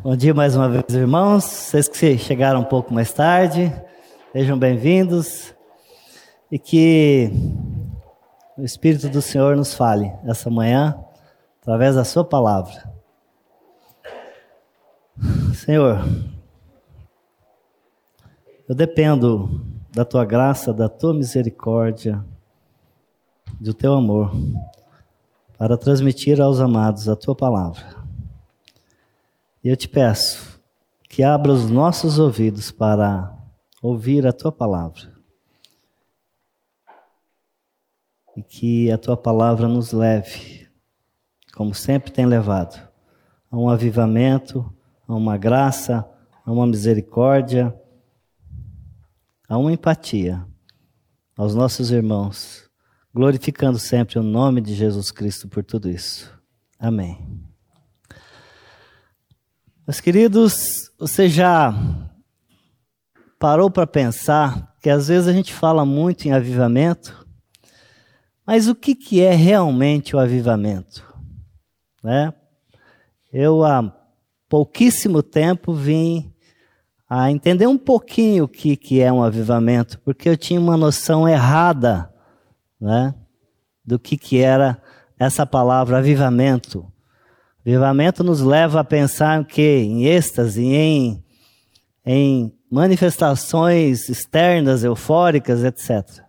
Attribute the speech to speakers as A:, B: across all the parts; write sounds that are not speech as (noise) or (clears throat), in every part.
A: Bom dia mais uma vez, irmãos. Vocês que chegaram um pouco mais tarde, sejam bem-vindos e que o Espírito do Senhor nos fale essa manhã através da Sua palavra. Senhor, eu dependo da Tua graça, da Tua misericórdia, do Teu amor, para transmitir aos amados a Tua palavra. E eu te peço que abra os nossos ouvidos para ouvir a tua palavra. E que a tua palavra nos leve, como sempre tem levado, a um avivamento, a uma graça, a uma misericórdia, a uma empatia aos nossos irmãos, glorificando sempre o nome de Jesus Cristo por tudo isso. Amém. Meus queridos, você já parou para pensar que às vezes a gente fala muito em avivamento, mas o que, que é realmente o avivamento? Né? Eu há pouquíssimo tempo vim a entender um pouquinho o que, que é um avivamento, porque eu tinha uma noção errada né, do que, que era essa palavra avivamento. Avivamento nos leva a pensar que em êxtase, em, em manifestações externas, eufóricas, etc.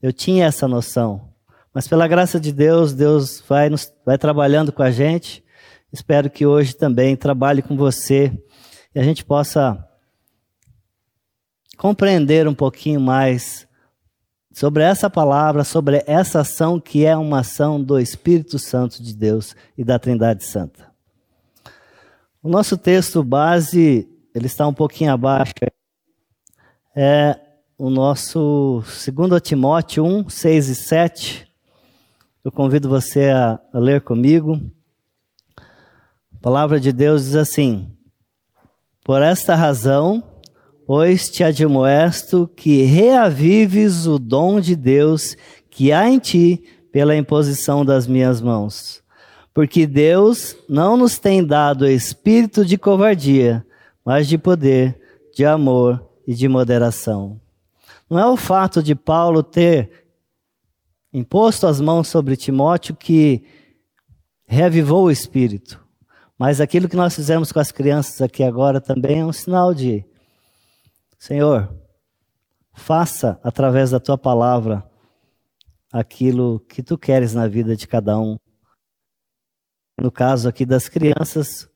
A: Eu tinha essa noção. Mas pela graça de Deus, Deus vai, nos, vai trabalhando com a gente. Espero que hoje também trabalhe com você e a gente possa compreender um pouquinho mais sobre essa palavra, sobre essa ação que é uma ação do Espírito Santo de Deus e da Trindade Santa. O nosso texto base, ele está um pouquinho abaixo, é o nosso 2 Timóteo 1, 6 e 7. Eu convido você a, a ler comigo. A palavra de Deus diz assim: Por esta razão, Pois te admoesto que reavives o dom de Deus que há em ti pela imposição das minhas mãos. Porque Deus não nos tem dado espírito de covardia, mas de poder, de amor e de moderação. Não é o fato de Paulo ter imposto as mãos sobre Timóteo que reavivou o espírito, mas aquilo que nós fizemos com as crianças aqui agora também é um sinal de Senhor, faça através da tua palavra aquilo que tu queres na vida de cada um. No caso aqui das crianças,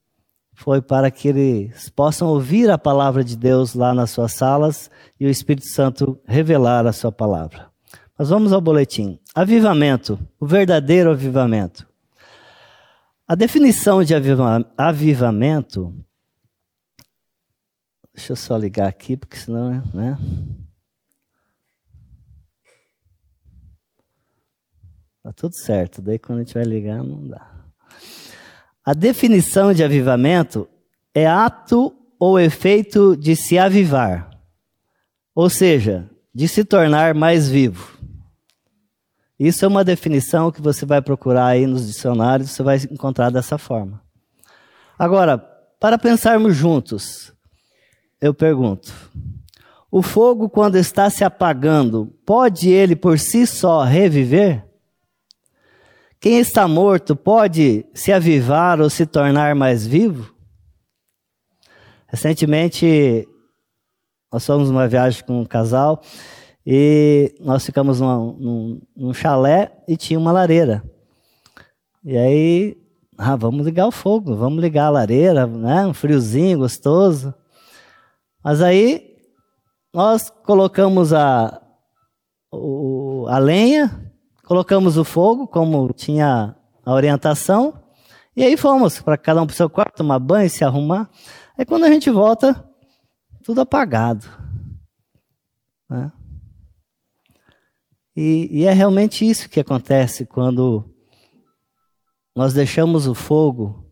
A: foi para que eles possam ouvir a palavra de Deus lá nas suas salas e o Espírito Santo revelar a sua palavra. Mas vamos ao boletim. Avivamento, o verdadeiro avivamento. A definição de avivamento Deixa eu só ligar aqui, porque senão, né? Tá tudo certo, daí quando a gente vai ligar não dá. A definição de avivamento é ato ou efeito de se avivar, ou seja, de se tornar mais vivo. Isso é uma definição que você vai procurar aí nos dicionários, você vai encontrar dessa forma. Agora, para pensarmos juntos, eu pergunto: o fogo, quando está se apagando, pode ele por si só reviver? Quem está morto pode se avivar ou se tornar mais vivo? Recentemente, nós fomos numa viagem com um casal e nós ficamos num, num, chalé e tinha uma lareira. E aí, ah, vamos ligar o fogo, vamos ligar a lareira, né? Um friozinho gostoso. Mas aí nós colocamos a, o, a lenha, colocamos o fogo, como tinha a orientação, e aí fomos para cada um para o seu quarto, tomar banho, se arrumar. Aí quando a gente volta, tudo apagado. Né? E, e é realmente isso que acontece quando nós deixamos o fogo,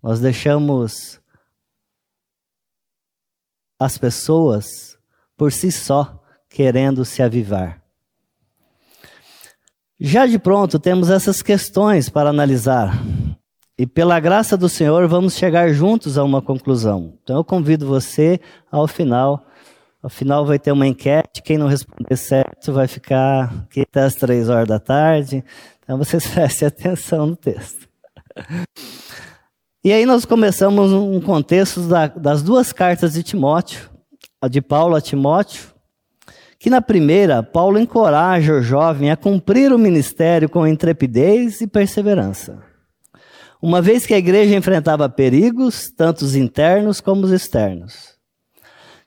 A: nós deixamos as pessoas por si só querendo se avivar. Já de pronto temos essas questões para analisar. E pela graça do Senhor, vamos chegar juntos a uma conclusão. Então eu convido você ao final. Ao final vai ter uma enquete. Quem não responder certo vai ficar aqui até as três horas da tarde. Então vocês (laughs) prestem atenção no texto. E aí nós começamos um contexto da, das duas cartas de Timóteo, a de Paulo a Timóteo, que na primeira, Paulo encoraja o jovem a cumprir o ministério com intrepidez e perseverança. Uma vez que a igreja enfrentava perigos, tanto os internos como os externos.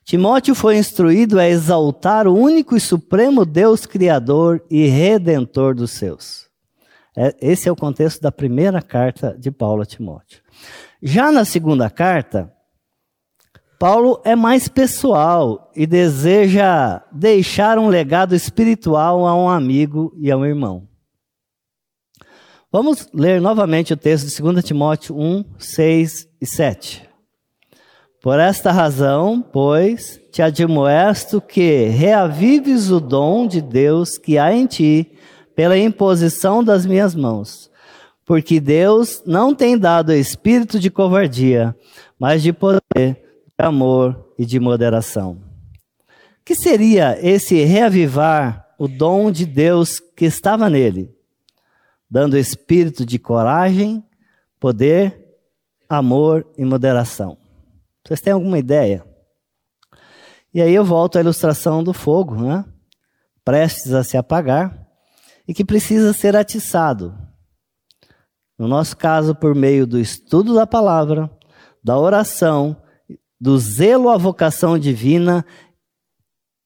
A: Timóteo foi instruído a exaltar o único e supremo Deus Criador e Redentor dos seus. É, esse é o contexto da primeira carta de Paulo a Timóteo. Já na segunda carta, Paulo é mais pessoal e deseja deixar um legado espiritual a um amigo e a um irmão. Vamos ler novamente o texto de 2 Timóteo 1, 6 e 7. Por esta razão, pois, te admoesto que reavives o dom de Deus que há em ti pela imposição das minhas mãos. Porque Deus não tem dado espírito de covardia, mas de poder, amor e de moderação. Que seria esse reavivar o dom de Deus que estava nele, dando espírito de coragem, poder, amor e moderação? Vocês têm alguma ideia? E aí eu volto à ilustração do fogo, né? prestes a se apagar e que precisa ser atiçado. No nosso caso, por meio do estudo da palavra, da oração do zelo à vocação divina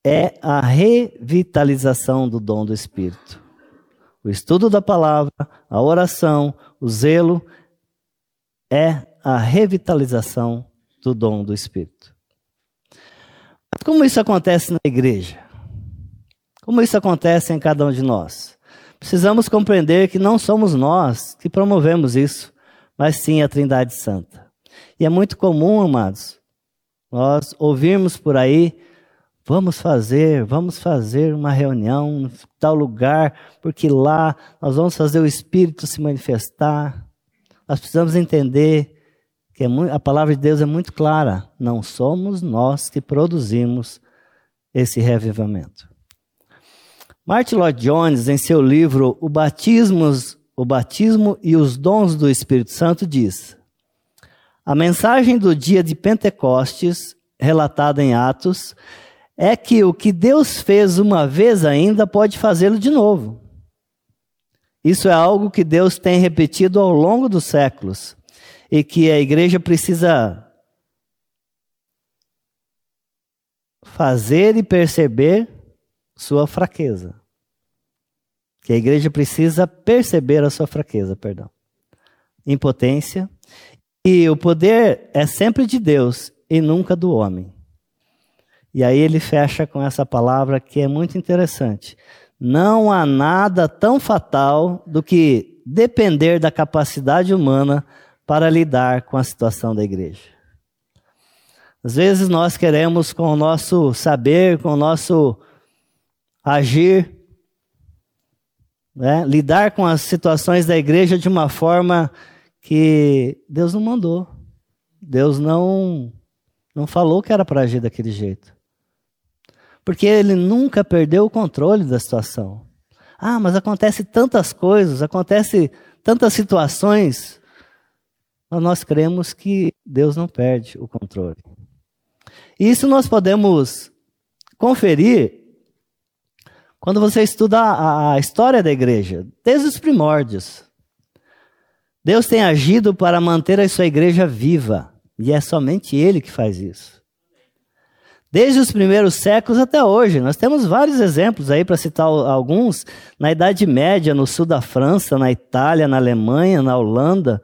A: é a revitalização do dom do Espírito. O estudo da palavra, a oração, o zelo é a revitalização do dom do Espírito. Como isso acontece na igreja? Como isso acontece em cada um de nós? Precisamos compreender que não somos nós que promovemos isso, mas sim a Trindade Santa. E é muito comum, amados, nós ouvirmos por aí, vamos fazer, vamos fazer uma reunião em tal lugar, porque lá nós vamos fazer o Espírito se manifestar. Nós precisamos entender que é a palavra de Deus é muito clara. Não somos nós que produzimos esse reavivamento. Martin Lloyd Jones, em seu livro O Batismo, o Batismo e os Dons do Espírito Santo, diz: a mensagem do dia de Pentecostes, relatada em Atos, é que o que Deus fez uma vez ainda pode fazê-lo de novo. Isso é algo que Deus tem repetido ao longo dos séculos e que a igreja precisa fazer e perceber sua fraqueza. Que a igreja precisa perceber a sua fraqueza, perdão. Impotência, e o poder é sempre de Deus e nunca do homem. E aí ele fecha com essa palavra que é muito interessante. Não há nada tão fatal do que depender da capacidade humana para lidar com a situação da igreja. Às vezes nós queremos, com o nosso saber, com o nosso agir, né, lidar com as situações da igreja de uma forma que Deus não mandou. Deus não não falou que era para agir daquele jeito. Porque ele nunca perdeu o controle da situação. Ah, mas acontece tantas coisas, acontece tantas situações. Mas nós cremos que Deus não perde o controle. E isso nós podemos conferir quando você estuda a, a história da igreja, desde os primórdios. Deus tem agido para manter a sua igreja viva, e é somente Ele que faz isso. Desde os primeiros séculos até hoje, nós temos vários exemplos aí para citar alguns. Na Idade Média, no sul da França, na Itália, na Alemanha, na Holanda,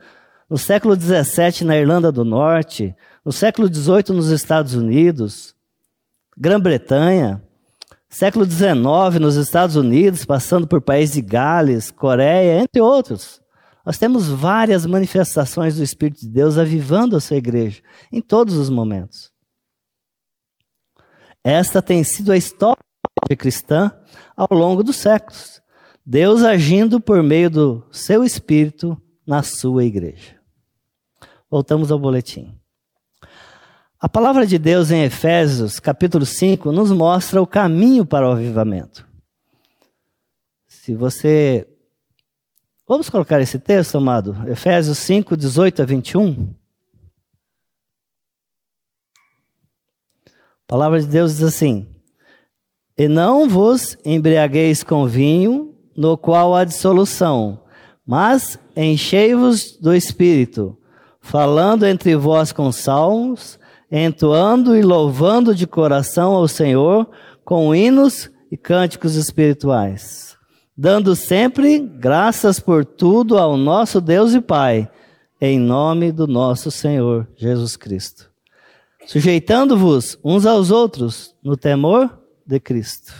A: no século XVII, na Irlanda do Norte, no século XVIII, nos Estados Unidos, Grã-Bretanha, século XIX, nos Estados Unidos, passando por países de Gales, Coreia, entre outros. Nós temos várias manifestações do Espírito de Deus avivando a sua igreja em todos os momentos. Esta tem sido a história cristã ao longo dos séculos. Deus agindo por meio do seu Espírito na sua igreja. Voltamos ao boletim. A palavra de Deus em Efésios, capítulo 5, nos mostra o caminho para o avivamento. Se você. Vamos colocar esse texto, amado? Efésios 5, 18 a 21. A palavra de Deus diz assim: E não vos embriagueis com vinho, no qual há dissolução, mas enchei-vos do espírito, falando entre vós com salmos, entoando e louvando de coração ao Senhor com hinos e cânticos espirituais, dando sempre graças por tudo ao nosso Deus e Pai, em nome do nosso Senhor Jesus Cristo, sujeitando-vos uns aos outros no temor de Cristo.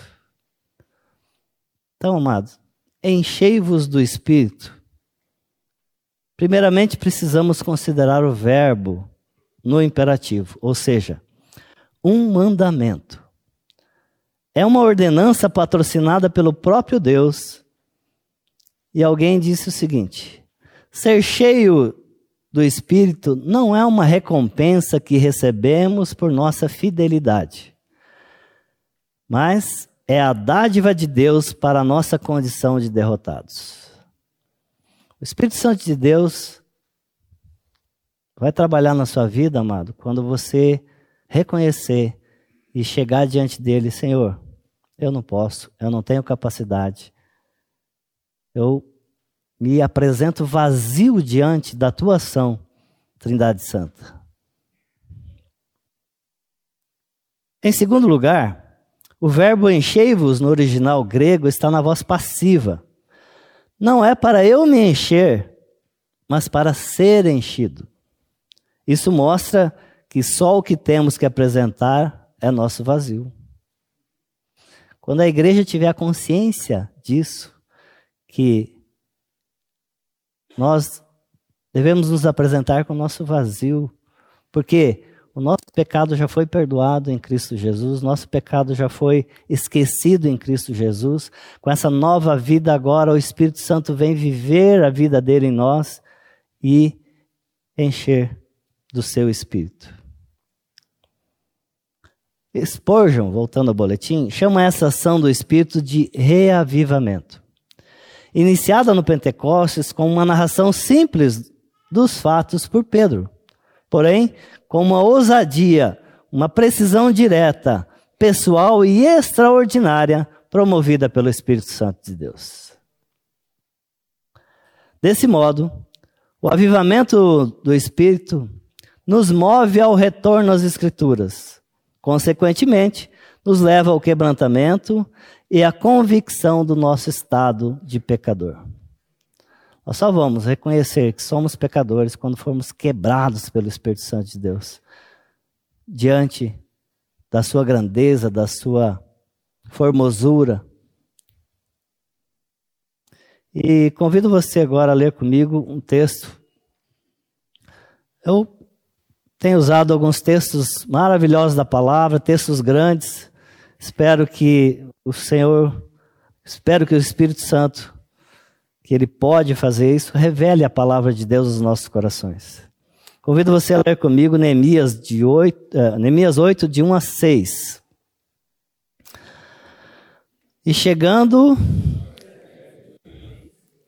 A: Então, amados, enchei-vos do Espírito. Primeiramente, precisamos considerar o verbo no imperativo, ou seja, um mandamento. É uma ordenança patrocinada pelo próprio Deus. E alguém disse o seguinte: ser cheio do Espírito não é uma recompensa que recebemos por nossa fidelidade, mas é a dádiva de Deus para a nossa condição de derrotados. O Espírito Santo de Deus Vai trabalhar na sua vida, amado, quando você reconhecer e chegar diante dele, Senhor, eu não posso, eu não tenho capacidade. Eu me apresento vazio diante da tua ação, Trindade Santa. Em segundo lugar, o verbo enchei-vos no original grego está na voz passiva. Não é para eu me encher, mas para ser enchido. Isso mostra que só o que temos que apresentar é nosso vazio. Quando a igreja tiver a consciência disso, que nós devemos nos apresentar com o nosso vazio, porque o nosso pecado já foi perdoado em Cristo Jesus, nosso pecado já foi esquecido em Cristo Jesus. Com essa nova vida agora, o Espírito Santo vem viver a vida dele em nós e encher do seu espírito. Spurgeon, voltando ao boletim, chama essa ação do espírito de reavivamento. Iniciada no Pentecostes com uma narração simples dos fatos por Pedro, porém com uma ousadia, uma precisão direta, pessoal e extraordinária promovida pelo Espírito Santo de Deus. Desse modo, o avivamento do Espírito nos move ao retorno às Escrituras. Consequentemente, nos leva ao quebrantamento e à convicção do nosso estado de pecador. Nós só vamos reconhecer que somos pecadores quando formos quebrados pelo Espírito Santo de Deus, diante da sua grandeza, da sua formosura. E convido você agora a ler comigo um texto. Eu tenho usado alguns textos maravilhosos da palavra, textos grandes. Espero que o Senhor, espero que o Espírito Santo, que Ele pode fazer isso, revele a palavra de Deus nos nossos corações. Convido você a ler comigo Neemias, de 8, uh, Neemias 8, de 1 a 6. E chegando,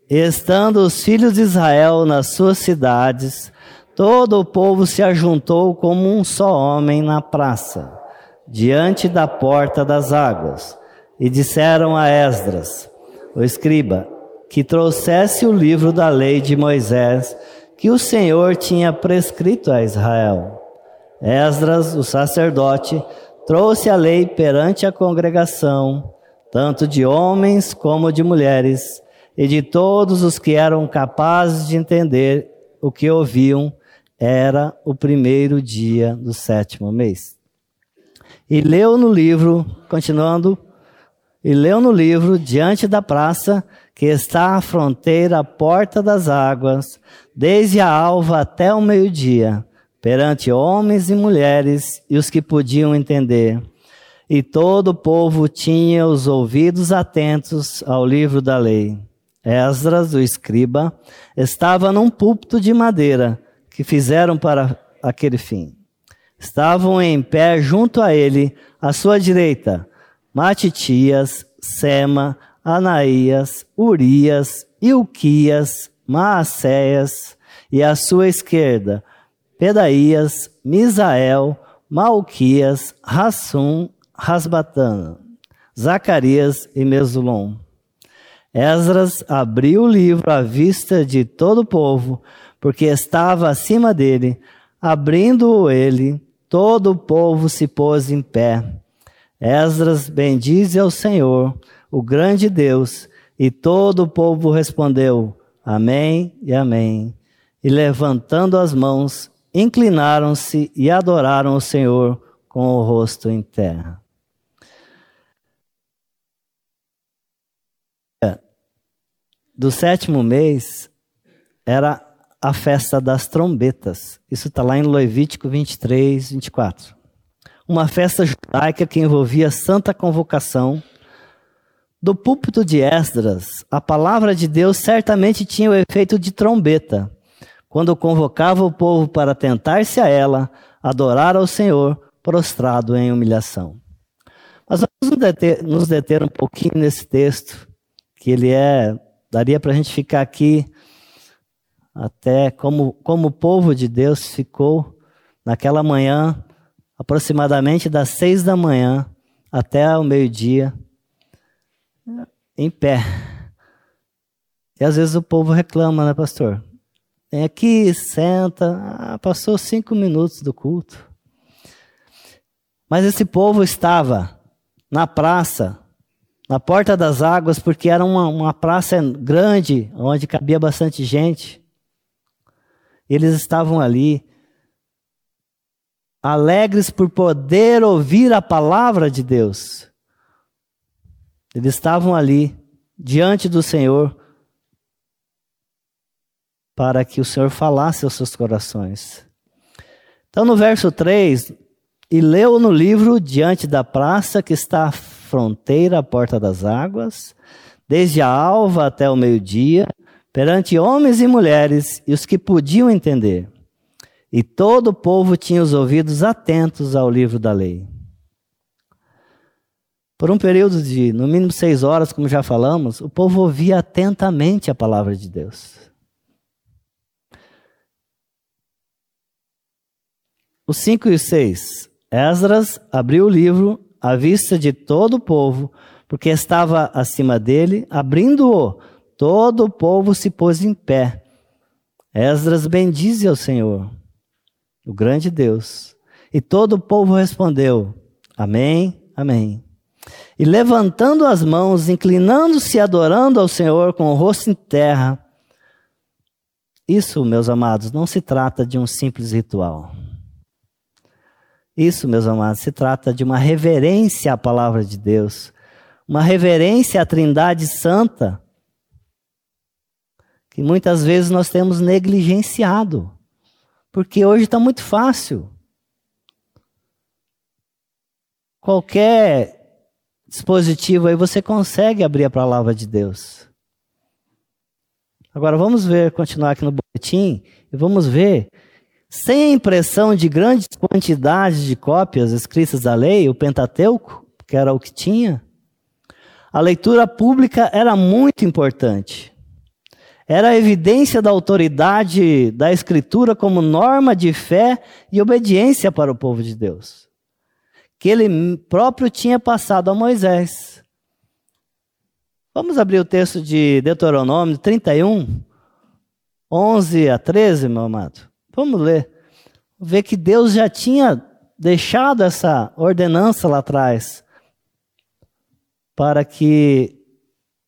A: estando os filhos de Israel nas suas cidades, Todo o povo se ajuntou como um só homem na praça, diante da porta das águas, e disseram a Esdras, o escriba, que trouxesse o livro da lei de Moisés, que o Senhor tinha prescrito a Israel. Esdras, o sacerdote, trouxe a lei perante a congregação, tanto de homens como de mulheres, e de todos os que eram capazes de entender o que ouviam era o primeiro dia do sétimo mês. E leu no livro, continuando, e leu no livro, diante da praça, que está à fronteira, à porta das águas, desde a alva até o meio-dia, perante homens e mulheres e os que podiam entender. E todo o povo tinha os ouvidos atentos ao livro da lei. Esdras, o escriba, estava num púlpito de madeira, que fizeram para aquele fim. Estavam em pé junto a ele, à sua direita, Matitias, Sema, Anaías, Urias, Ilquias, Maacéias, e à sua esquerda, Pedaías, Misael, Malquias, Rassum, Rasbatana, Zacarias e Mesulon. Esdras abriu o livro à vista de todo o povo, porque estava acima dele. Abrindo-o ele, todo o povo se pôs em pé. Esdras bendize ao Senhor, o grande Deus, e todo o povo respondeu: Amém e Amém. E levantando as mãos, inclinaram-se e adoraram o Senhor com o rosto em terra. Do sétimo mês era a festa das trombetas. Isso está lá em Levítico 23, 24. Uma festa judaica que envolvia santa convocação. Do púlpito de Esdras, a palavra de Deus certamente tinha o efeito de trombeta quando convocava o povo para tentar-se a ela, adorar ao Senhor, prostrado em humilhação. Mas vamos nos deter, nos deter um pouquinho nesse texto, que ele é, daria para a gente ficar aqui até como, como o povo de Deus ficou naquela manhã, aproximadamente das seis da manhã até o meio-dia, em pé. E às vezes o povo reclama, né, pastor? Vem aqui, senta. Ah, passou cinco minutos do culto. Mas esse povo estava na praça, na porta das águas, porque era uma, uma praça grande, onde cabia bastante gente. Eles estavam ali, alegres por poder ouvir a palavra de Deus. Eles estavam ali, diante do Senhor, para que o Senhor falasse aos seus corações. Então, no verso 3, e leu no livro diante da praça que está à fronteira à porta das águas, desde a alva até o meio-dia, perante homens e mulheres e os que podiam entender. E todo o povo tinha os ouvidos atentos ao livro da lei. Por um período de, no mínimo, seis horas, como já falamos, o povo ouvia atentamente a palavra de Deus. Os 5 e 6. Esdras abriu o livro à vista de todo o povo, porque estava acima dele, abrindo-o, todo o povo se pôs em pé. Esdras bendize ao Senhor, o grande Deus. E todo o povo respondeu: Amém, Amém. E levantando as mãos, inclinando-se e adorando ao Senhor com o rosto em terra. Isso, meus amados, não se trata de um simples ritual. Isso, meus amados, se trata de uma reverência à palavra de Deus, uma reverência à Trindade Santa, que muitas vezes nós temos negligenciado, porque hoje está muito fácil. Qualquer dispositivo aí você consegue abrir a palavra de Deus. Agora vamos ver, continuar aqui no boletim, e vamos ver sem a impressão de grandes quantidades de cópias escritas da lei, o Pentateuco, que era o que tinha, a leitura pública era muito importante. Era a evidência da autoridade da Escritura como norma de fé e obediência para o povo de Deus, que ele próprio tinha passado a Moisés. Vamos abrir o texto de Deuteronômio 31, 11 a 13, meu amado. Vamos ler. Ver que Deus já tinha deixado essa ordenança lá atrás para que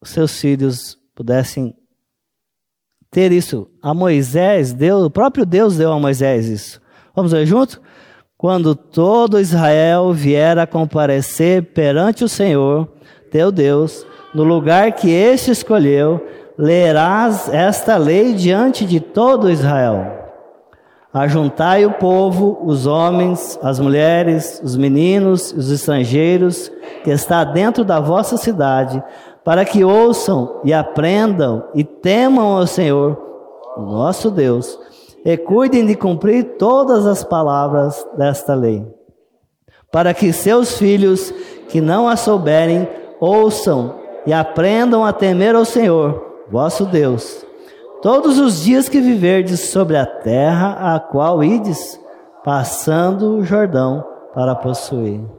A: seus filhos pudessem ter isso. A Moisés, Deus, o próprio Deus deu a Moisés isso. Vamos ler junto? Quando todo Israel vier a comparecer perante o Senhor, teu Deus, no lugar que este escolheu, lerás esta lei diante de todo Israel. Ajuntai o povo, os homens, as mulheres, os meninos, os estrangeiros que está dentro da vossa cidade, para que ouçam e aprendam e temam ao Senhor, nosso Deus, e cuidem de cumprir todas as palavras desta lei, para que seus filhos que não a souberem ouçam e aprendam a temer ao Senhor, vosso Deus, todos os dias que viverdes sobre a terra a qual ides, passando o Jordão para possuir.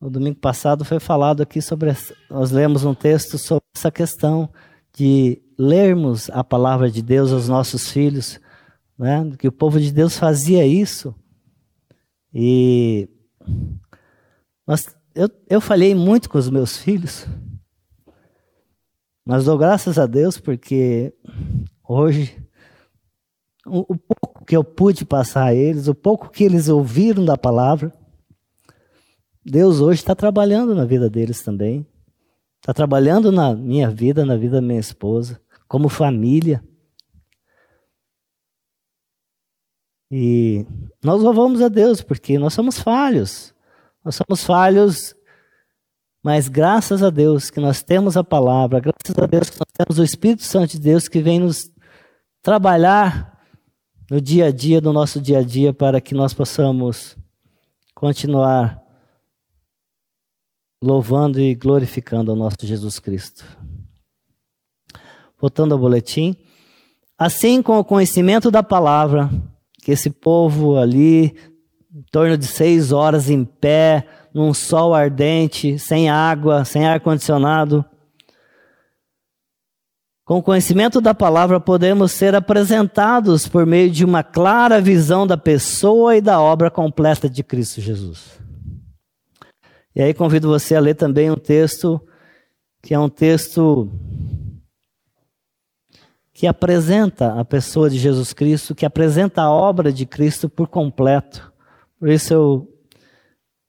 A: No domingo passado foi falado aqui sobre. Nós lemos um texto sobre essa questão de lermos a palavra de Deus aos nossos filhos, né? que o povo de Deus fazia isso. E nós, eu, eu falhei muito com os meus filhos, mas dou graças a Deus porque hoje o, o pouco que eu pude passar a eles, o pouco que eles ouviram da palavra, Deus hoje está trabalhando na vida deles também. Está trabalhando na minha vida, na vida da minha esposa, como família. E nós louvamos a Deus porque nós somos falhos. Nós somos falhos, mas graças a Deus que nós temos a palavra, graças a Deus que nós temos o Espírito Santo de Deus que vem nos trabalhar no dia a dia, no nosso dia a dia, para que nós possamos continuar louvando e glorificando ao nosso Jesus Cristo. Voltando ao boletim. Assim, com o conhecimento da palavra, que esse povo ali, em torno de seis horas em pé, num sol ardente, sem água, sem ar-condicionado, com o conhecimento da palavra, podemos ser apresentados por meio de uma clara visão da pessoa e da obra completa de Cristo Jesus. E aí convido você a ler também um texto que é um texto que apresenta a pessoa de Jesus Cristo, que apresenta a obra de Cristo por completo. Por isso eu,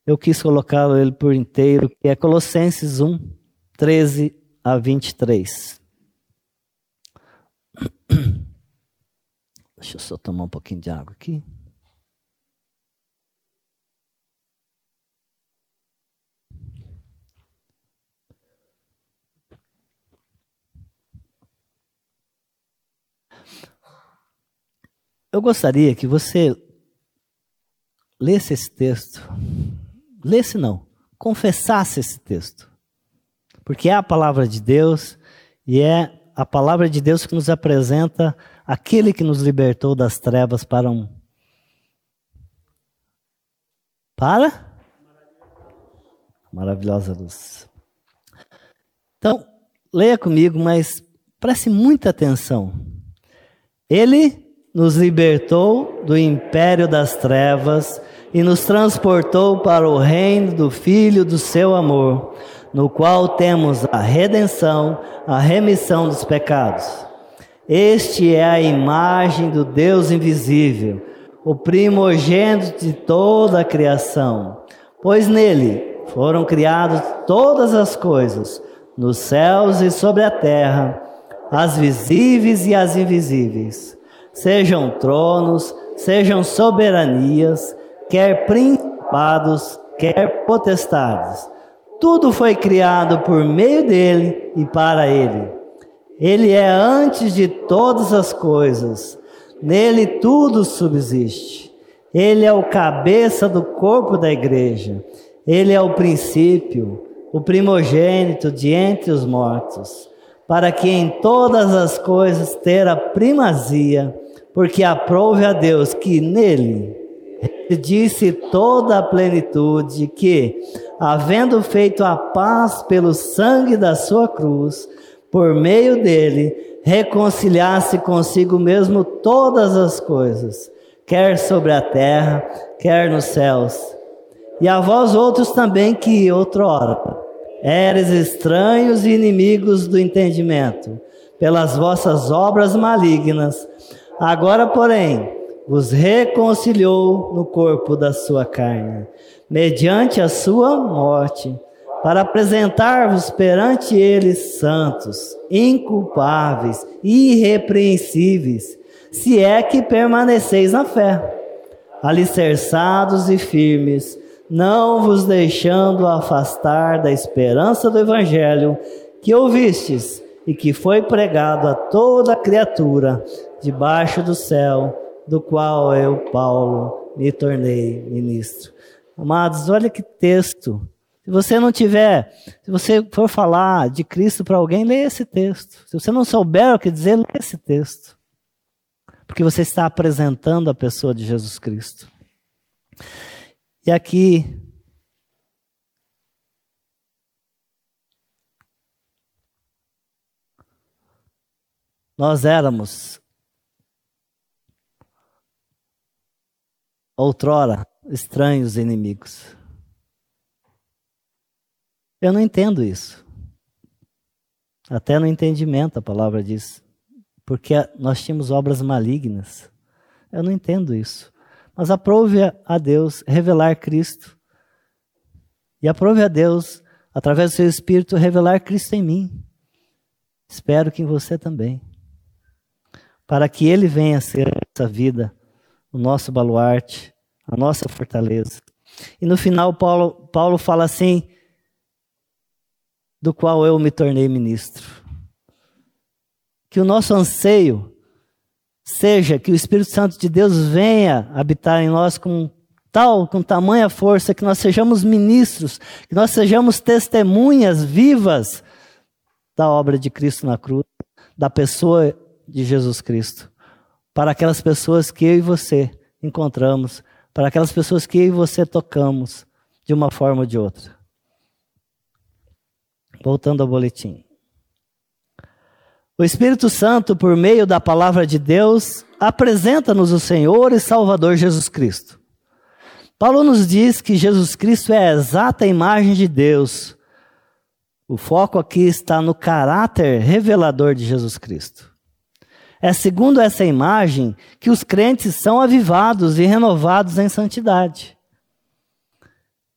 A: eu quis colocá-lo ele por inteiro, que é Colossenses 1, 13 a 23. Deixa eu só tomar um pouquinho de água aqui. Eu gostaria que você lesse esse texto. Lesse não, confessasse esse texto. Porque é a palavra de Deus e é a palavra de Deus que nos apresenta aquele que nos libertou das trevas para um para maravilhosa luz. Então, leia comigo, mas preste muita atenção. Ele nos libertou do império das trevas e nos transportou para o reino do Filho do seu amor, no qual temos a redenção, a remissão dos pecados. Este é a imagem do Deus invisível, o primogênito de toda a criação, pois nele foram criadas todas as coisas, nos céus e sobre a terra, as visíveis e as invisíveis sejam tronos, sejam soberanias, quer principados, quer potestades. Tudo foi criado por meio dele e para ele. Ele é antes de todas as coisas. Nele tudo subsiste. Ele é o cabeça do corpo da igreja. Ele é o princípio, o primogênito de entre os mortos, para que em todas as coisas ter a primazia porque aprove a Deus que nele disse toda a plenitude, que, havendo feito a paz pelo sangue da sua cruz, por meio dele, reconciliasse consigo mesmo todas as coisas, quer sobre a terra, quer nos céus. E a vós outros também que outrora eres estranhos e inimigos do entendimento, pelas vossas obras malignas, Agora, porém, vos reconciliou no corpo da sua carne, mediante a sua morte, para apresentar-vos perante ele santos, inculpáveis, irrepreensíveis, se é que permaneceis na fé, alicerçados e firmes, não vos deixando afastar da esperança do evangelho que ouvistes e que foi pregado a toda criatura debaixo do céu, do qual eu, Paulo, me tornei ministro. Amados, olha que texto. Se você não tiver, se você for falar de Cristo para alguém, leia esse texto. Se você não souber o que dizer, leia esse texto. Porque você está apresentando a pessoa de Jesus Cristo. E aqui nós éramos outrora estranhos inimigos. Eu não entendo isso. Até no entendimento a palavra diz. Porque nós tínhamos obras malignas. Eu não entendo isso. Mas aprove a Deus revelar Cristo. E aprove a Deus, através do seu Espírito, revelar Cristo em mim. Espero que em você também. Para que Ele venha a ser essa vida, o nosso baluarte, a nossa fortaleza. E no final, Paulo, Paulo fala assim: do qual eu me tornei ministro. Que o nosso anseio seja que o Espírito Santo de Deus venha habitar em nós com tal, com tamanha força, que nós sejamos ministros, que nós sejamos testemunhas vivas da obra de Cristo na cruz, da pessoa de Jesus Cristo, para aquelas pessoas que eu e você encontramos, para aquelas pessoas que eu e você tocamos de uma forma ou de outra. Voltando ao boletim. O Espírito Santo, por meio da palavra de Deus, apresenta-nos o Senhor e Salvador Jesus Cristo. Paulo nos diz que Jesus Cristo é a exata imagem de Deus. O foco aqui está no caráter revelador de Jesus Cristo. É segundo essa imagem que os crentes são avivados e renovados em santidade.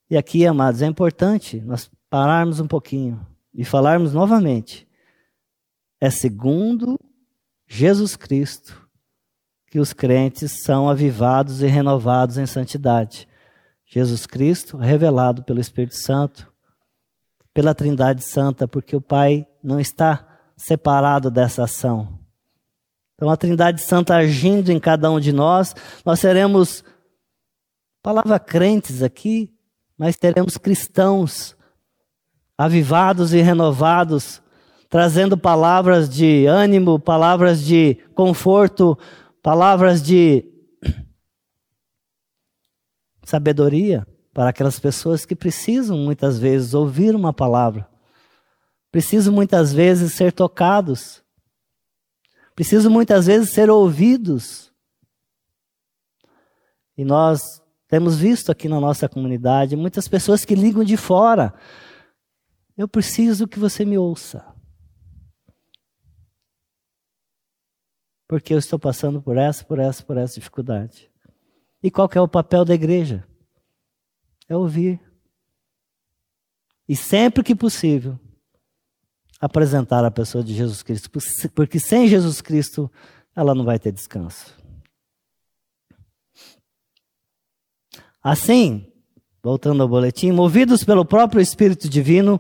A: E aqui, amados, é importante nós pararmos um pouquinho e falarmos novamente, é segundo Jesus Cristo que os crentes são avivados e renovados em santidade. Jesus Cristo, revelado pelo Espírito Santo, pela Trindade Santa, porque o Pai não está separado dessa ação. Então, a Trindade Santa agindo em cada um de nós, nós seremos, palavra crentes aqui, mas teremos cristãos avivados e renovados, trazendo palavras de ânimo, palavras de conforto, palavras de (clears throat) sabedoria para aquelas pessoas que precisam muitas vezes ouvir uma palavra, precisam muitas vezes ser tocados, precisam muitas vezes ser ouvidos. E nós temos visto aqui na nossa comunidade muitas pessoas que ligam de fora eu preciso que você me ouça. Porque eu estou passando por essa, por essa, por essa dificuldade. E qual é o papel da igreja? É ouvir. E sempre que possível, apresentar a pessoa de Jesus Cristo. Porque sem Jesus Cristo, ela não vai ter descanso. Assim, Voltando ao boletim, movidos pelo próprio Espírito Divino,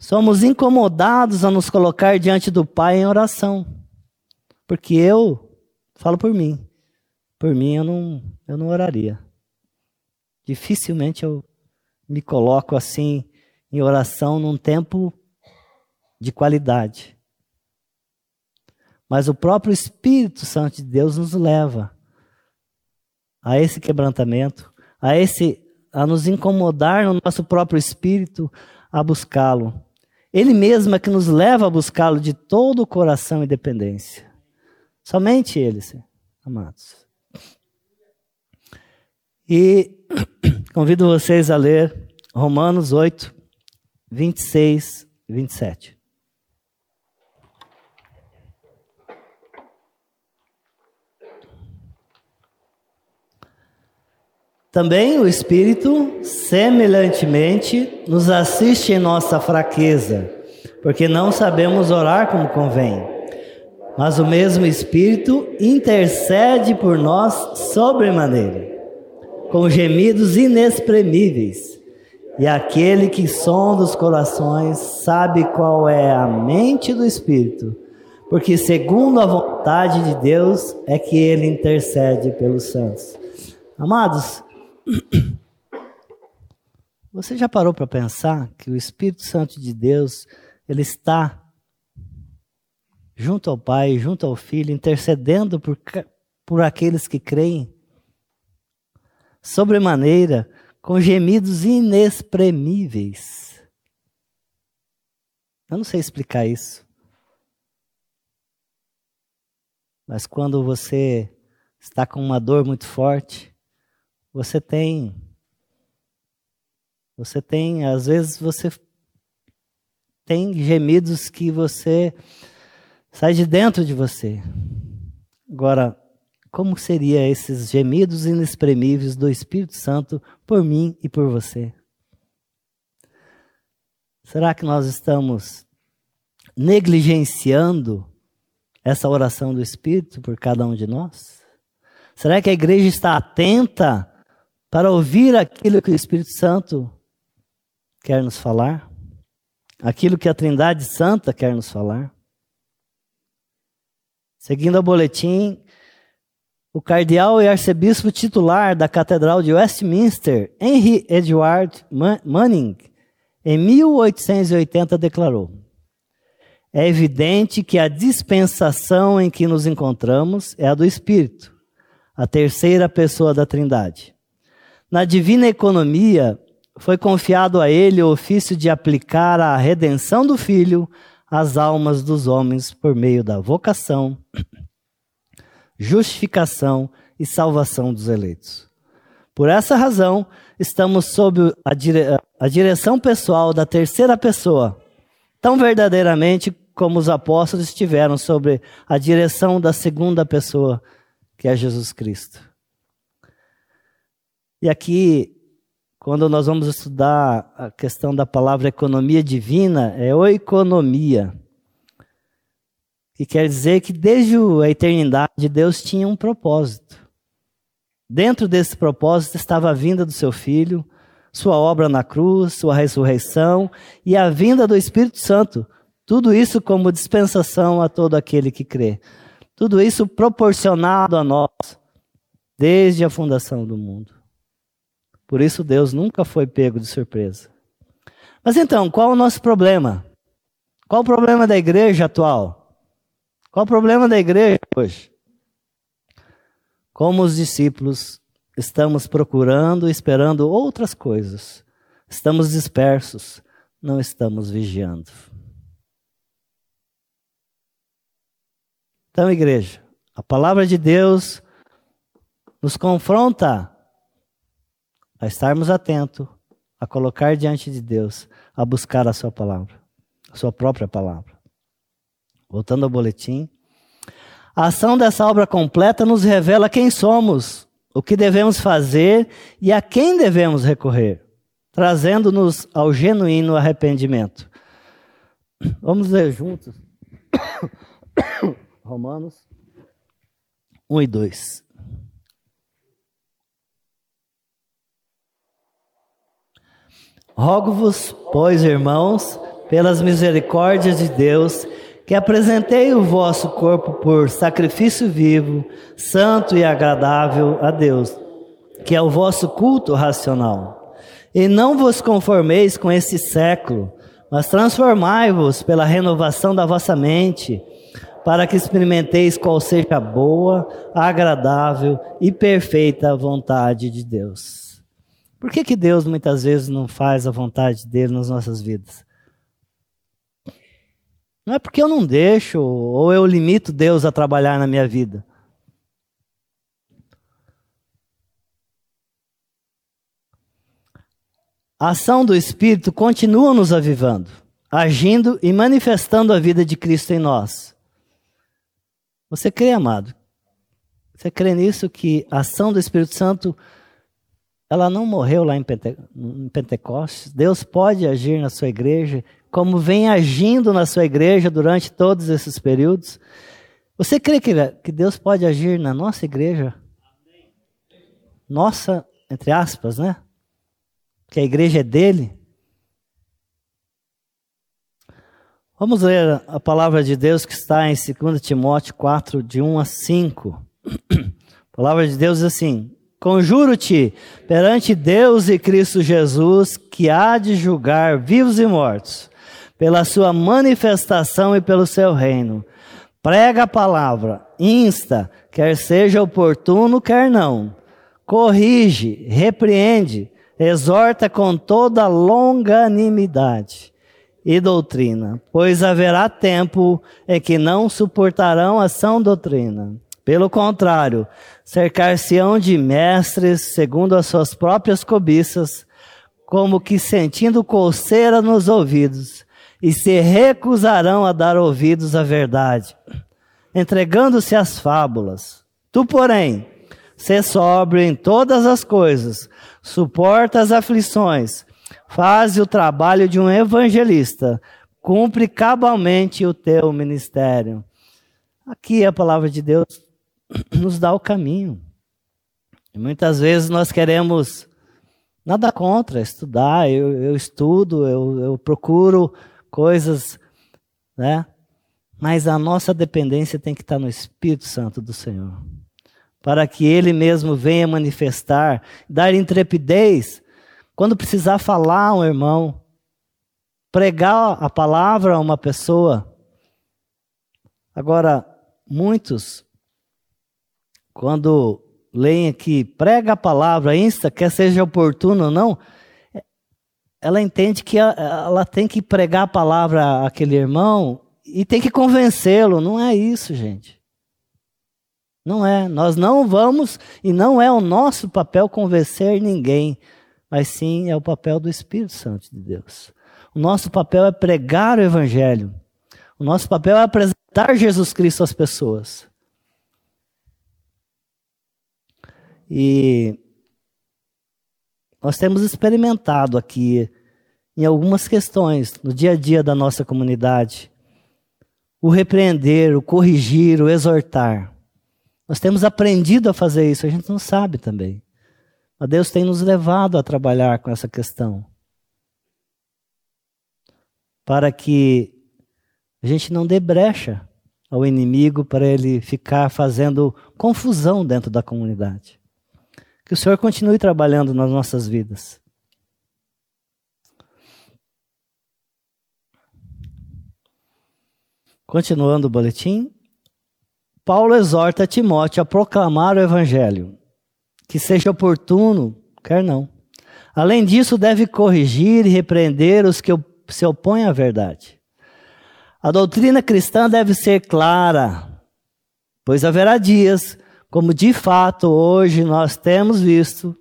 A: somos incomodados a nos colocar diante do Pai em oração. Porque eu, falo por mim, por mim eu não, eu não oraria. Dificilmente eu me coloco assim em oração num tempo de qualidade. Mas o próprio Espírito Santo de Deus nos leva a esse quebrantamento, a esse a nos incomodar no nosso próprio espírito a buscá-lo. Ele mesmo é que nos leva a buscá-lo de todo o coração e dependência. Somente Ele, amados. E (clears throat) convido vocês a ler Romanos 8, 26 e 27. Também o Espírito, semelhantemente, nos assiste em nossa fraqueza, porque não sabemos orar como convém. Mas o mesmo Espírito intercede por nós sobremaneira, com gemidos inexprimíveis. E aquele que sonda os corações sabe qual é a mente do Espírito, porque segundo a vontade de Deus é que ele intercede pelos santos. Amados, (coughs) você já parou para pensar que o Espírito Santo de Deus, ele está junto ao Pai, junto ao Filho, intercedendo por, por aqueles que creem? Sobremaneira, com gemidos inexprimíveis. Eu não sei explicar isso. Mas quando você está com uma dor muito forte, você tem você tem, às vezes você tem gemidos que você sai de dentro de você. Agora, como seria esses gemidos inexprimíveis do Espírito Santo por mim e por você? Será que nós estamos negligenciando essa oração do Espírito por cada um de nós? Será que a igreja está atenta para ouvir aquilo que o Espírito Santo quer nos falar? Aquilo que a Trindade Santa quer nos falar? Seguindo o boletim, o cardeal e arcebispo titular da Catedral de Westminster, Henry Edward Manning, em 1880 declarou: É evidente que a dispensação em que nos encontramos é a do Espírito, a terceira pessoa da Trindade. Na divina economia, foi confiado a ele o ofício de aplicar a redenção do Filho às almas dos homens por meio da vocação, justificação e salvação dos eleitos. Por essa razão, estamos sob a, dire a direção pessoal da terceira pessoa, tão verdadeiramente como os apóstolos estiveram sobre a direção da segunda pessoa, que é Jesus Cristo. E aqui, quando nós vamos estudar a questão da palavra economia divina, é oikonomia que quer dizer que desde a eternidade Deus tinha um propósito. Dentro desse propósito estava a vinda do seu filho, sua obra na cruz, sua ressurreição e a vinda do Espírito Santo. Tudo isso como dispensação a todo aquele que crê. Tudo isso proporcionado a nós desde a fundação do mundo. Por isso Deus nunca foi pego de surpresa. Mas então, qual o nosso problema? Qual o problema da igreja atual? Qual o problema da igreja hoje? Como os discípulos, estamos procurando e esperando outras coisas. Estamos dispersos, não estamos vigiando. Então, igreja, a palavra de Deus nos confronta a estarmos atentos, a colocar diante de Deus, a buscar a sua palavra, a sua própria palavra. Voltando ao boletim. A ação dessa obra completa nos revela quem somos, o que devemos fazer e a quem devemos recorrer, trazendo-nos ao genuíno arrependimento. Vamos ler juntos. (coughs) Romanos 1 e 2. Rogo-vos, pois, irmãos, pelas misericórdias de Deus, que apresentei o vosso corpo por sacrifício vivo, santo e agradável a Deus, que é o vosso culto racional. E não vos conformeis com esse século, mas transformai-vos pela renovação da vossa mente, para que experimenteis qual seja a boa, agradável e perfeita vontade de Deus. Por que, que Deus muitas vezes não faz a vontade dele nas nossas vidas? Não é porque eu não deixo ou eu limito Deus a trabalhar na minha vida. A ação do Espírito continua nos avivando, agindo e manifestando a vida de Cristo em nós. Você crê, amado? Você crê nisso que a ação do Espírito Santo ela não morreu lá em, Pente em Pentecostes? Deus pode agir na sua igreja como vem agindo na sua igreja durante todos esses períodos. Você crê que, que Deus pode agir na nossa igreja? Nossa, entre aspas, né? que a igreja é dele. Vamos ler a palavra de Deus que está em 2 Timóteo 4, de 1 a 5. (clears throat) A palavra de Deus diz assim: Conjuro-te perante Deus e Cristo Jesus, que há de julgar vivos e mortos, pela sua manifestação e pelo seu reino. Prega a palavra, insta, quer seja oportuno, quer não. Corrige, repreende, exorta com toda longanimidade e doutrina, pois haverá tempo em que não suportarão a sã doutrina. Pelo contrário, cercar-se-ão de mestres segundo as suas próprias cobiças, como que sentindo coceira nos ouvidos, e se recusarão a dar ouvidos à verdade, entregando-se às fábulas. Tu, porém, Sê sóbrio em todas as coisas, suporta as aflições, faz o trabalho de um evangelista, cumpre cabalmente o teu ministério. Aqui a palavra de Deus nos dá o caminho. E muitas vezes nós queremos nada contra estudar, eu, eu estudo, eu, eu procuro coisas, né? Mas a nossa dependência tem que estar no Espírito Santo do Senhor para que ele mesmo venha manifestar, dar intrepidez quando precisar falar a um irmão, pregar a palavra a uma pessoa. Agora, muitos, quando leem aqui, prega a palavra, insta, quer seja oportuno ou não, ela entende que ela tem que pregar a palavra àquele irmão e tem que convencê-lo. Não é isso, gente. Não é. Nós não vamos e não é o nosso papel convencer ninguém, mas sim é o papel do Espírito Santo de Deus. O nosso papel é pregar o Evangelho. O nosso papel é apresentar Jesus Cristo às pessoas. E nós temos experimentado aqui, em algumas questões, no dia a dia da nossa comunidade, o repreender, o corrigir, o exortar. Nós temos aprendido a fazer isso, a gente não sabe também. Mas Deus tem nos levado a trabalhar com essa questão. Para que a gente não dê brecha ao inimigo para ele ficar fazendo confusão dentro da comunidade. Que o Senhor continue trabalhando nas nossas vidas. Continuando o boletim, Paulo exorta Timóteo a proclamar o evangelho, que seja oportuno, quer não. Além disso, deve corrigir e repreender os que se opõem à verdade. A doutrina cristã deve ser clara, pois haverá dias, como de fato hoje nós temos visto,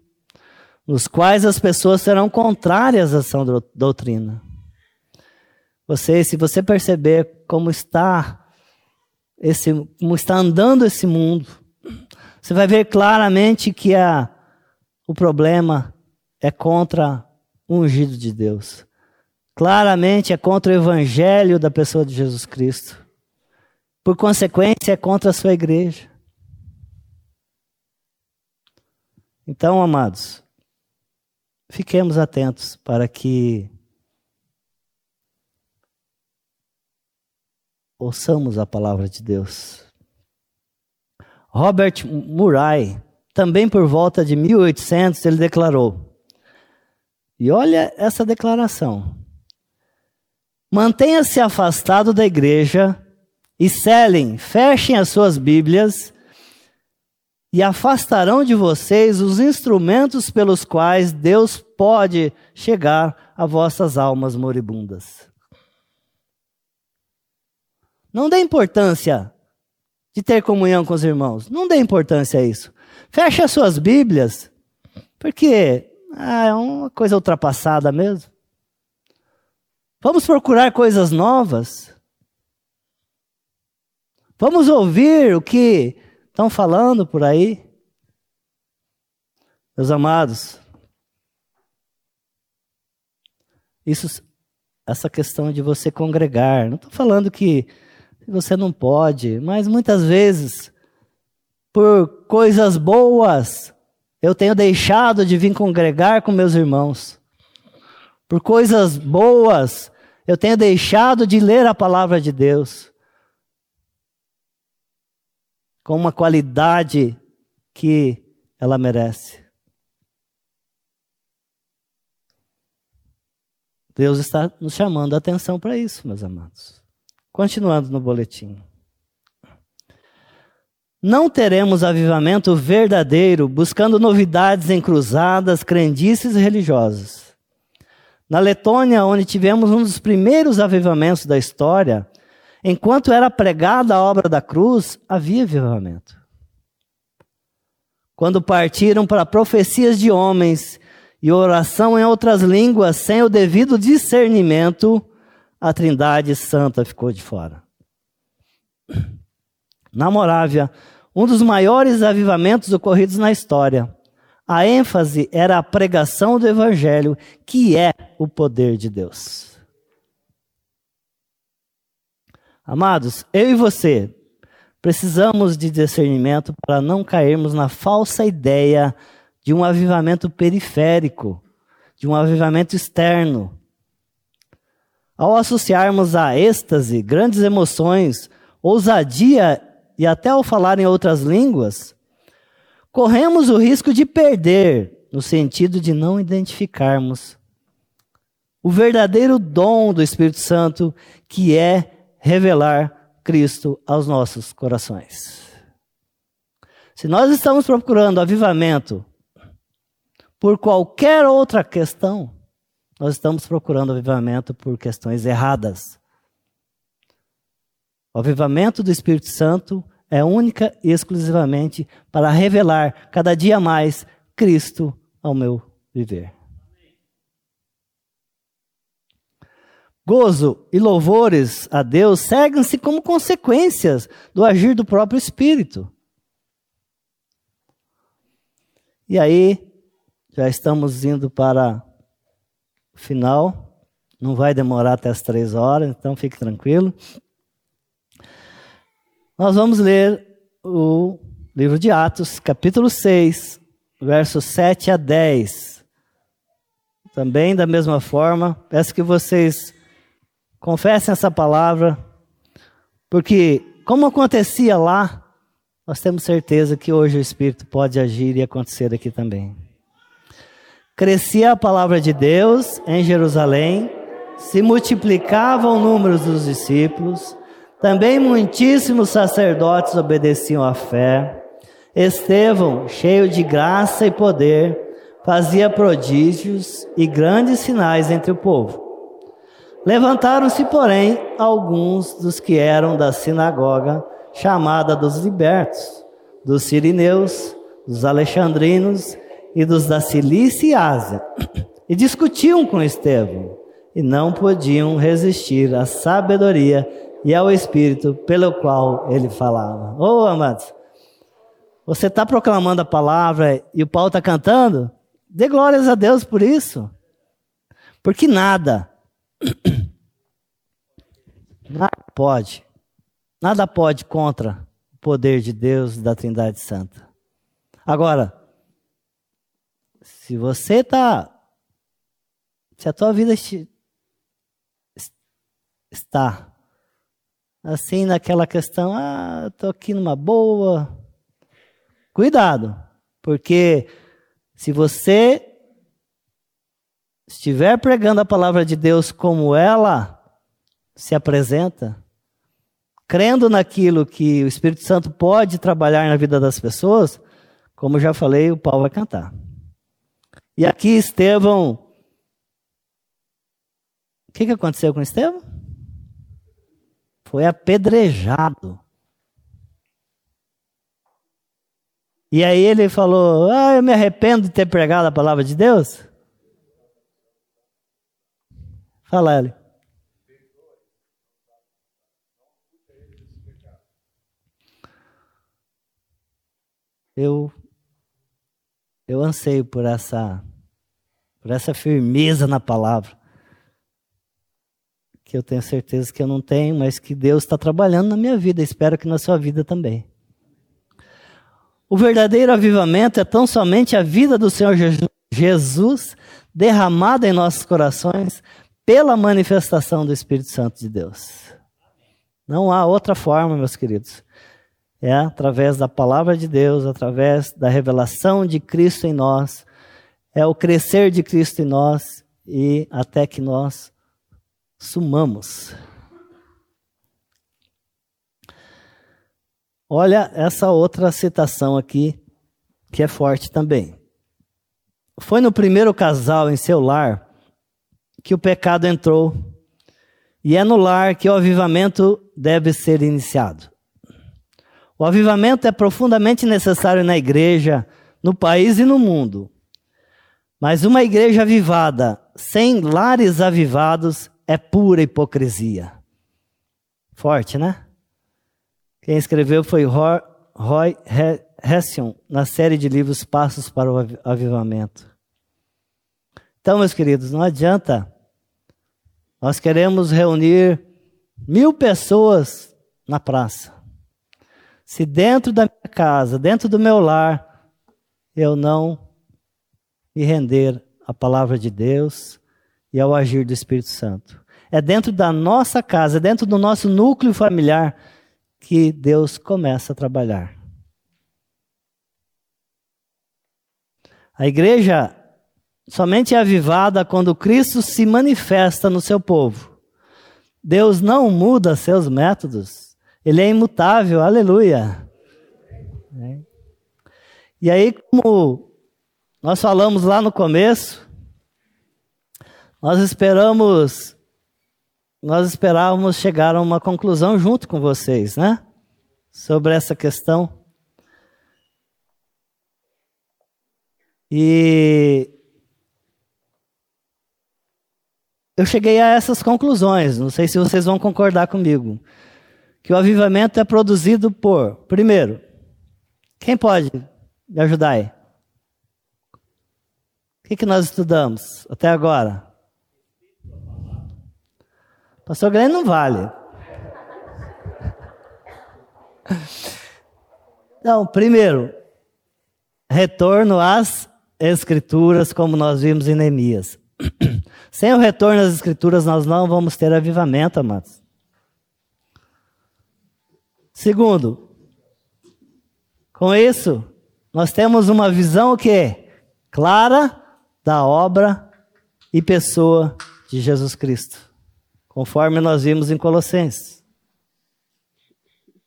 A: nos quais as pessoas serão contrárias à sã doutrina. Você, se você perceber como está esse, como está andando esse mundo, você vai ver claramente que a, o problema é contra o ungido de Deus. Claramente é contra o evangelho da pessoa de Jesus Cristo. Por consequência, é contra a sua igreja. Então, amados, fiquemos atentos para que ouçamos a palavra de Deus. Robert Murray, também por volta de 1800, ele declarou: e olha essa declaração. Mantenha-se afastado da igreja e selem, fechem as suas Bíblias e afastarão de vocês os instrumentos pelos quais Deus pode chegar a vossas almas moribundas. Não dê importância de ter comunhão com os irmãos. Não dê importância a isso. Feche as suas Bíblias, porque ah, é uma coisa ultrapassada mesmo. Vamos procurar coisas novas. Vamos ouvir o que estão falando por aí. Meus amados, isso, essa questão de você congregar, não estou falando que você não pode, mas muitas vezes, por coisas boas, eu tenho deixado de vir congregar com meus irmãos. por coisas boas, eu tenho deixado de ler a palavra de Deus com uma qualidade que ela merece. Deus está nos chamando a atenção para isso, meus amados. Continuando no boletim. Não teremos avivamento verdadeiro buscando novidades em cruzadas, crendices religiosas. Na Letônia, onde tivemos um dos primeiros avivamentos da história, enquanto era pregada a obra da cruz, havia avivamento. Quando partiram para profecias de homens e oração em outras línguas sem o devido discernimento, a Trindade Santa ficou de fora. Na Morávia, um dos maiores avivamentos ocorridos na história. A ênfase era a pregação do Evangelho, que é o poder de Deus. Amados, eu e você precisamos de discernimento para não cairmos na falsa ideia de um avivamento periférico, de um avivamento externo. Ao associarmos a êxtase, grandes emoções, ousadia e até ao falar em outras línguas, corremos o risco de perder, no sentido de não identificarmos o verdadeiro dom do Espírito Santo, que é revelar Cristo aos nossos corações. Se nós estamos procurando avivamento por qualquer outra questão, nós estamos procurando avivamento por questões erradas. O avivamento do Espírito Santo é única e exclusivamente para revelar cada dia mais Cristo ao meu viver. Gozo e louvores a Deus seguem-se como consequências do agir do próprio Espírito. E aí, já estamos indo para o final. Não vai demorar até as três horas, então fique tranquilo. Nós vamos ler o livro de Atos, capítulo 6, versos 7 a 10. Também da mesma forma, peço que vocês confessem essa palavra, porque como acontecia lá, nós temos certeza que hoje o Espírito pode agir e acontecer aqui também. Crescia a palavra de Deus em Jerusalém, se multiplicava o número dos discípulos, também muitíssimos sacerdotes obedeciam à fé. Estevão, cheio de graça e poder, fazia prodígios e grandes sinais entre o povo. Levantaram-se, porém, alguns dos que eram da sinagoga, chamada dos libertos, dos sirineus, dos alexandrinos e dos da Cilícia e Ásia, e discutiam com Estevão, e não podiam resistir à sabedoria e ao Espírito pelo qual ele falava. Ô, oh, amados, você está proclamando a palavra e o Paulo está cantando? Dê glórias a Deus por isso. Porque nada, nada pode, nada pode contra o poder de Deus da Trindade Santa. Agora, se você está, se a tua vida está assim naquela questão, ah, estou aqui numa boa. Cuidado, porque se você estiver pregando a palavra de Deus como ela se apresenta, crendo naquilo que o Espírito Santo pode trabalhar na vida das pessoas, como já falei, o pau vai cantar. E aqui Estevão. O que, que aconteceu com Estevão? foi apedrejado. E aí ele falou: Ah, eu me arrependo de ter pregado a palavra de Deus. Fala, ele. Eu, eu anseio por essa, por essa firmeza na palavra que eu tenho certeza que eu não tenho, mas que Deus está trabalhando na minha vida. Espero que na sua vida também. O verdadeiro avivamento é tão somente a vida do Senhor Jesus derramada em nossos corações pela manifestação do Espírito Santo de Deus. Não há outra forma, meus queridos. É através da palavra de Deus, através da revelação de Cristo em nós, é o crescer de Cristo em nós e até que nós sumamos. Olha essa outra citação aqui, que é forte também. Foi no primeiro casal em seu lar que o pecado entrou, e é no lar que o avivamento deve ser iniciado. O avivamento é profundamente necessário na igreja, no país e no mundo. Mas uma igreja avivada, sem lares avivados, é pura hipocrisia. Forte, né? Quem escreveu foi Roy Hession, na série de livros Passos para o Avivamento. Então, meus queridos, não adianta. Nós queremos reunir mil pessoas na praça. Se dentro da minha casa, dentro do meu lar, eu não me render à palavra de Deus e ao agir do Espírito Santo. É dentro da nossa casa, é dentro do nosso núcleo familiar que Deus começa a trabalhar. A igreja somente é avivada quando Cristo se manifesta no seu povo. Deus não muda seus métodos, ele é imutável, aleluia. E aí, como nós falamos lá no começo, nós esperamos nós esperávamos chegar a uma conclusão junto com vocês, né? Sobre essa questão. E eu cheguei a essas conclusões, não sei se vocês vão concordar comigo. Que o avivamento é produzido por, primeiro, quem pode me ajudar aí? O que, que nós estudamos até agora? Pastor Grande não vale. Então, primeiro, retorno às Escrituras, como nós vimos em Neemias. (coughs) Sem o retorno às Escrituras, nós não vamos ter avivamento, amados. Segundo, com isso, nós temos uma visão o quê? Clara da obra e pessoa de Jesus Cristo conforme nós vimos em Colossenses.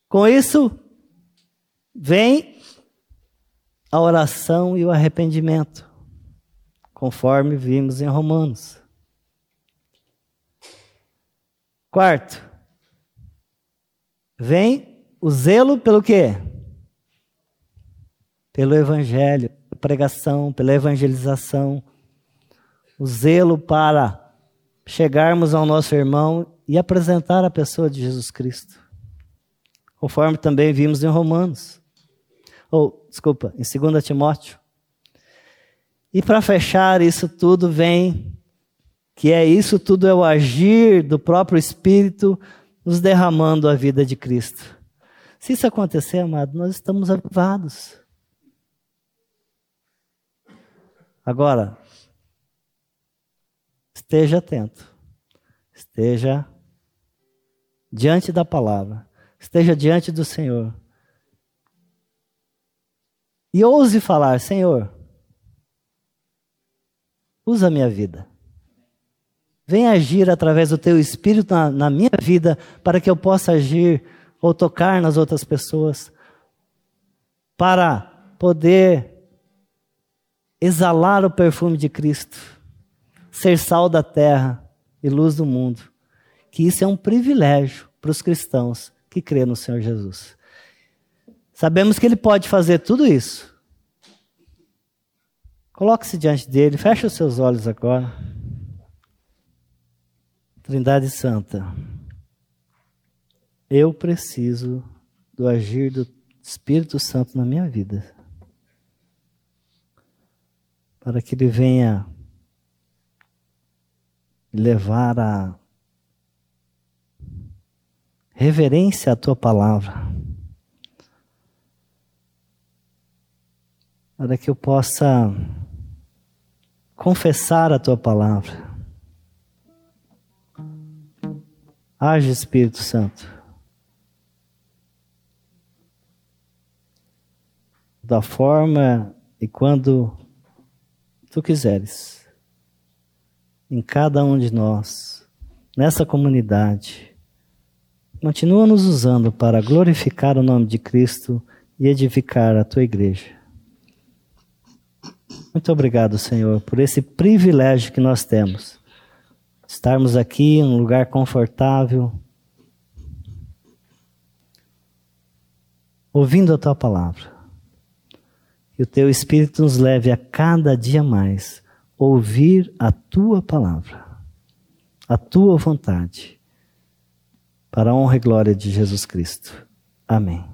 A: Com isso, vem a oração e o arrependimento, conforme vimos em Romanos. Quarto, vem o zelo pelo quê? Pelo evangelho, pregação, pela evangelização, o zelo para chegarmos ao nosso irmão e apresentar a pessoa de Jesus Cristo. Conforme também vimos em Romanos. Ou, desculpa, em 2 Timóteo. E para fechar isso tudo vem que é isso tudo é o agir do próprio Espírito nos derramando a vida de Cristo. Se isso acontecer, amado, nós estamos avivados. Agora, Esteja atento. Esteja diante da palavra. Esteja diante do Senhor. E ouse falar: Senhor, usa a minha vida. Vem agir através do teu espírito na, na, minha vida para que eu possa agir ou tocar nas outras pessoas, para poder exalar o perfume de Cristo ser sal da terra e luz do mundo. Que isso é um privilégio para os cristãos que crêem no Senhor Jesus. Sabemos que Ele pode fazer tudo isso. Coloque-se diante dele, feche os seus olhos agora. Trindade Santa, eu preciso do agir do Espírito Santo na minha vida. Para que ele venha levar a reverência à tua palavra. Para que eu possa confessar a tua palavra. Age, Espírito Santo. Da forma e quando tu quiseres. Em cada um de nós, nessa comunidade. Continua nos usando para glorificar o nome de Cristo e edificar a tua igreja. Muito obrigado, Senhor, por esse privilégio que nós temos. Estarmos aqui em um lugar confortável, ouvindo a tua palavra. Que o teu Espírito nos leve a cada dia mais ouvir a tua palavra, a tua vontade, para a honra e glória de Jesus Cristo. Amém.